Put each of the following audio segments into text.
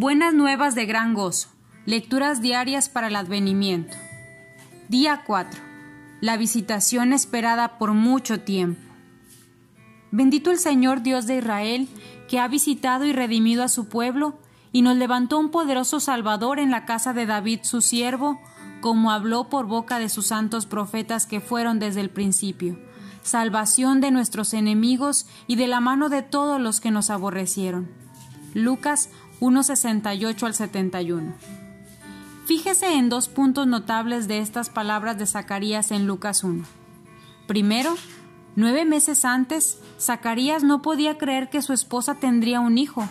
Buenas nuevas de gran gozo. Lecturas diarias para el advenimiento. Día 4. La visitación esperada por mucho tiempo. Bendito el Señor Dios de Israel, que ha visitado y redimido a su pueblo, y nos levantó un poderoso Salvador en la casa de David su siervo, como habló por boca de sus santos profetas que fueron desde el principio, salvación de nuestros enemigos y de la mano de todos los que nos aborrecieron. Lucas 1.68 al 71. Fíjese en dos puntos notables de estas palabras de Zacarías en Lucas 1. Primero, nueve meses antes, Zacarías no podía creer que su esposa tendría un hijo,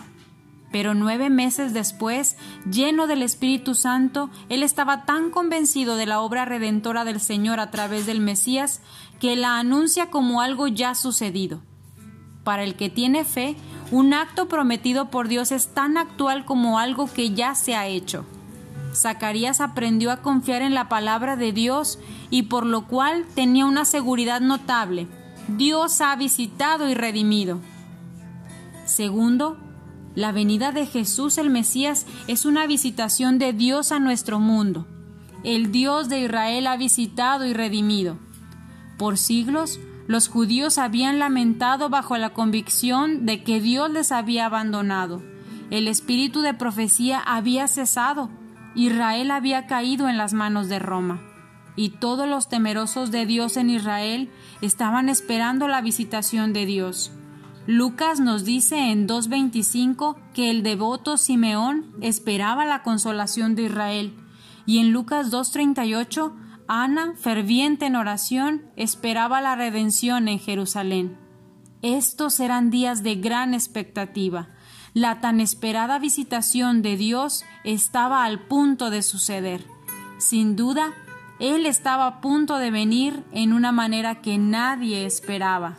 pero nueve meses después, lleno del Espíritu Santo, él estaba tan convencido de la obra redentora del Señor a través del Mesías que la anuncia como algo ya sucedido. Para el que tiene fe, un acto prometido por Dios es tan actual como algo que ya se ha hecho. Zacarías aprendió a confiar en la palabra de Dios y por lo cual tenía una seguridad notable. Dios ha visitado y redimido. Segundo, la venida de Jesús el Mesías es una visitación de Dios a nuestro mundo. El Dios de Israel ha visitado y redimido. Por siglos, los judíos habían lamentado bajo la convicción de que Dios les había abandonado. El espíritu de profecía había cesado. Israel había caído en las manos de Roma. Y todos los temerosos de Dios en Israel estaban esperando la visitación de Dios. Lucas nos dice en 2.25 que el devoto Simeón esperaba la consolación de Israel y en Lucas 2.38 Ana, ferviente en oración, esperaba la redención en Jerusalén. Estos eran días de gran expectativa. La tan esperada visitación de Dios estaba al punto de suceder. Sin duda, Él estaba a punto de venir en una manera que nadie esperaba.